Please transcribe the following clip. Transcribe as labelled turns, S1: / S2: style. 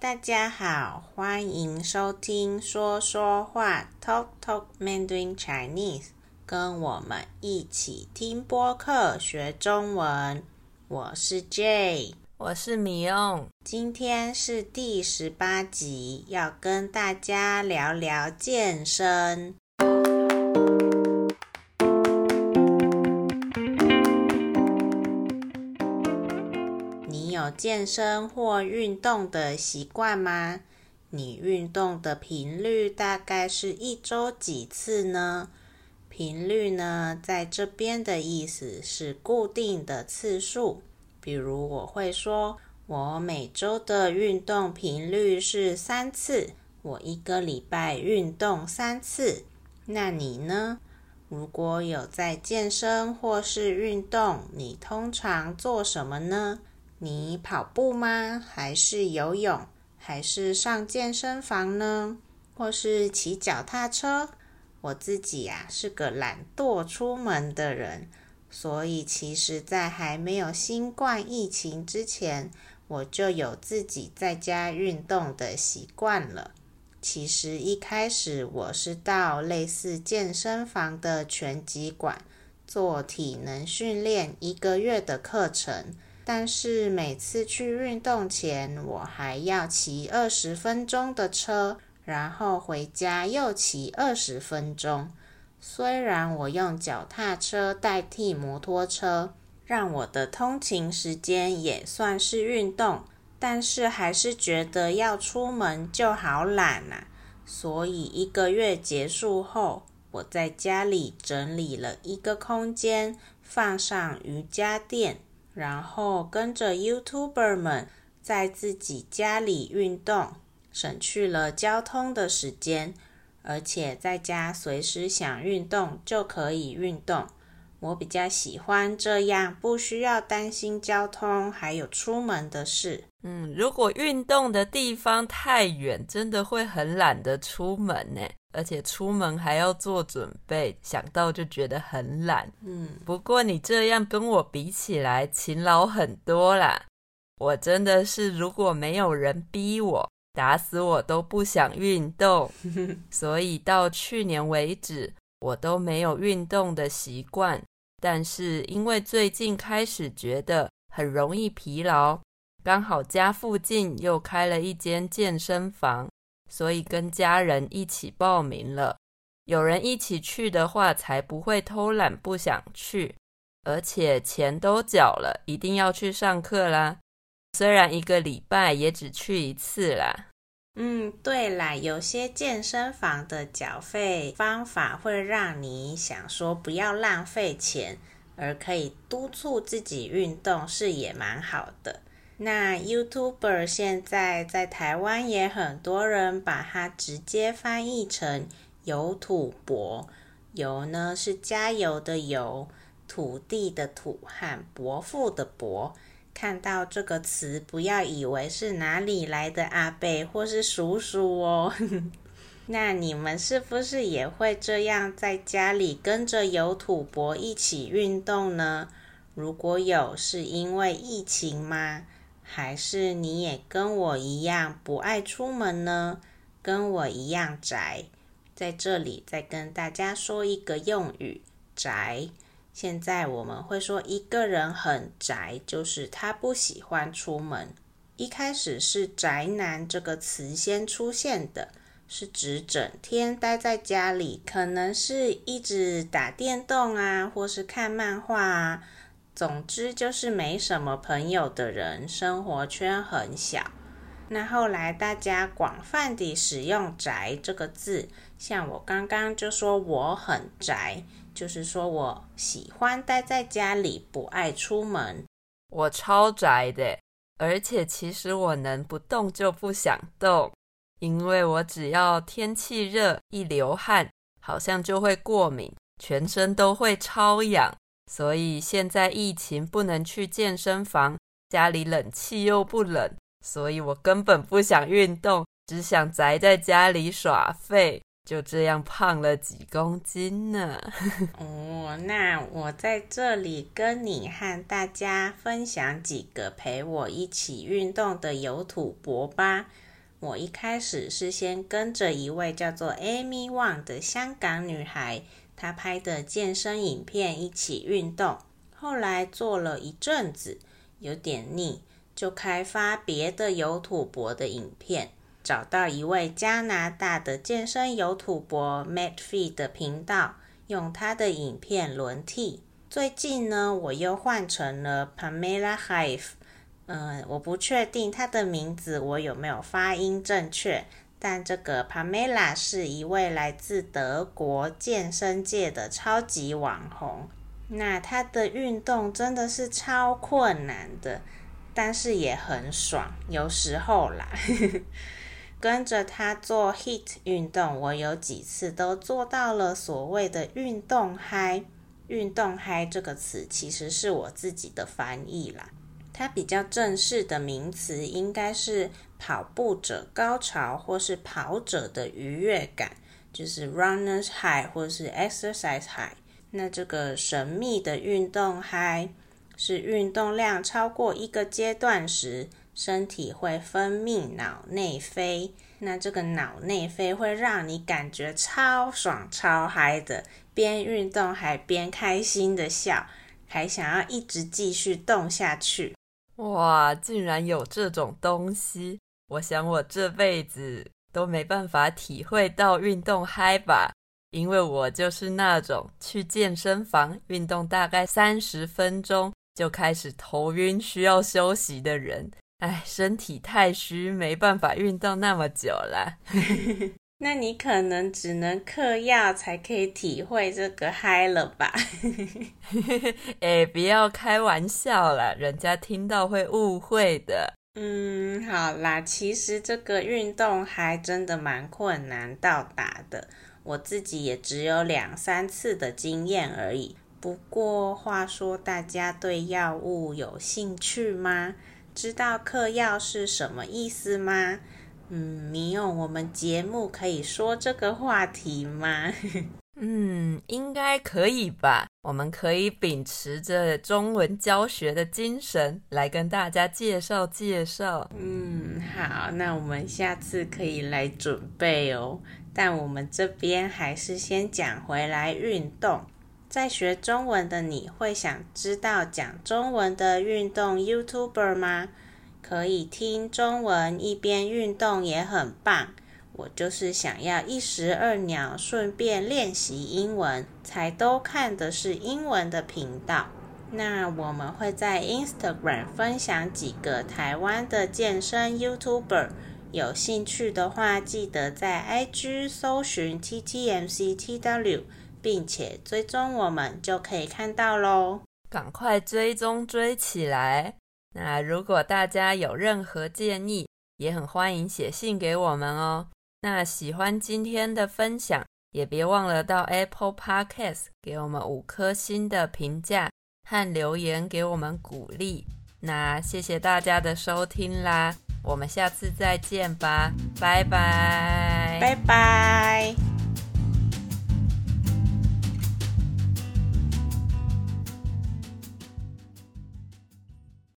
S1: 大家好，欢迎收听说说话 Talk Talk Mandarin Chinese，跟我们一起听播客学中文。我是 Jay，
S2: 我是米用。
S1: 今天是第十八集，要跟大家聊聊健身。健身或运动的习惯吗？你运动的频率大概是一周几次呢？频率呢，在这边的意思是固定的次数。比如我会说，我每周的运动频率是三次，我一个礼拜运动三次。那你呢？如果有在健身或是运动，你通常做什么呢？你跑步吗？还是游泳？还是上健身房呢？或是骑脚踏车？我自己呀，是个懒惰出门的人，所以其实在还没有新冠疫情之前，我就有自己在家运动的习惯了。其实一开始我是到类似健身房的拳击馆做体能训练一个月的课程。但是每次去运动前，我还要骑二十分钟的车，然后回家又骑二十分钟。虽然我用脚踏车代替摩托车，让我的通勤时间也算是运动，但是还是觉得要出门就好懒啊。所以一个月结束后，我在家里整理了一个空间，放上瑜伽垫。然后跟着 YouTuber 们在自己家里运动，省去了交通的时间，而且在家随时想运动就可以运动。我比较喜欢这样，不需要担心交通，还有出门的事。
S2: 嗯，如果运动的地方太远，真的会很懒得出门呢。而且出门还要做准备，想到就觉得很懒。
S1: 嗯，
S2: 不过你这样跟我比起来，勤劳很多啦。我真的是，如果没有人逼我，打死我都不想运动。所以到去年为止，我都没有运动的习惯。但是因为最近开始觉得很容易疲劳，刚好家附近又开了一间健身房。所以跟家人一起报名了，有人一起去的话，才不会偷懒不想去，而且钱都缴了，一定要去上课啦。虽然一个礼拜也只去一次啦。
S1: 嗯，对啦，有些健身房的缴费方法会让你想说不要浪费钱，而可以督促自己运动，是也蛮好的。那 YouTuber 现在在台湾也很多人把它直接翻译成“油土伯”，油呢是加油的油，土地的土和伯父的伯。看到这个词，不要以为是哪里来的阿伯或是叔叔哦。那你们是不是也会这样在家里跟着有土伯一起运动呢？如果有，是因为疫情吗？还是你也跟我一样不爱出门呢？跟我一样宅。在这里再跟大家说一个用语“宅”。现在我们会说一个人很宅，就是他不喜欢出门。一开始是“宅男”这个词先出现的，是指整天待在家里，可能是一直打电动啊，或是看漫画啊。总之就是没什么朋友的人，生活圈很小。那后来大家广泛地使用“宅”这个字，像我刚刚就说我很宅，就是说我喜欢待在家里，不爱出门。
S2: 我超宅的，而且其实我能不动就不想动，因为我只要天气热，一流汗，好像就会过敏，全身都会超痒。所以现在疫情不能去健身房，家里冷气又不冷，所以我根本不想运动，只想宅在家里耍废。就这样胖了几公斤呢。
S1: 哦，那我在这里跟你和大家分享几个陪我一起运动的有土博吧。我一开始是先跟着一位叫做 Amy Wang 的香港女孩，她拍的健身影片一起运动。后来做了一阵子，有点腻，就开发别的有土博的影片，找到一位加拿大的健身有土博 Matt Fee 的频道，用他的影片轮替。最近呢，我又换成了 Pamela Reif。嗯，我不确定他的名字我有没有发音正确，但这个 Pamela 是一位来自德国健身界的超级网红。那他的运动真的是超困难的，但是也很爽，有时候啦。跟着他做 HIIT 运动，我有几次都做到了所谓的运动嗨。运动嗨这个词其实是我自己的翻译啦。它比较正式的名词应该是跑步者高潮，或是跑者的愉悦感，就是 runners high 或是 exercise high。那这个神秘的运动嗨，是运动量超过一个阶段时，身体会分泌脑内啡。那这个脑内啡会让你感觉超爽超嗨的，边运动还边开心的笑，还想要一直继续动下去。
S2: 哇，竟然有这种东西！我想我这辈子都没办法体会到运动嗨吧，因为我就是那种去健身房运动大概三十分钟就开始头晕需要休息的人。哎，身体太虚，没办法运动那么久了。
S1: 那你可能只能嗑药才可以体会这个嗨了吧？
S2: 哎，不要开玩笑啦，人家听到会误会的。
S1: 嗯，好啦，其实这个运动还真的蛮困难到达的，我自己也只有两三次的经验而已。不过话说，大家对药物有兴趣吗？知道嗑药是什么意思吗？嗯，你有，我们节目可以说这个话题吗？
S2: 嗯，应该可以吧。我们可以秉持着中文教学的精神来跟大家介绍介绍。
S1: 嗯，好，那我们下次可以来准备哦。但我们这边还是先讲回来运动。在学中文的你会想知道讲中文的运动 YouTuber 吗？可以听中文一边运动也很棒。我就是想要一石二鸟，顺便练习英文，才都看的是英文的频道。那我们会在 Instagram 分享几个台湾的健身 YouTuber，有兴趣的话记得在 IG 搜寻 TTMCTW，并且追踪我们就可以看到喽。
S2: 赶快追踪追起来！那如果大家有任何建议，也很欢迎写信给我们哦。那喜欢今天的分享，也别忘了到 Apple Podcast 给我们五颗星的评价和留言给我们鼓励。那谢谢大家的收听啦，我们下次再见吧，拜拜，
S1: 拜拜。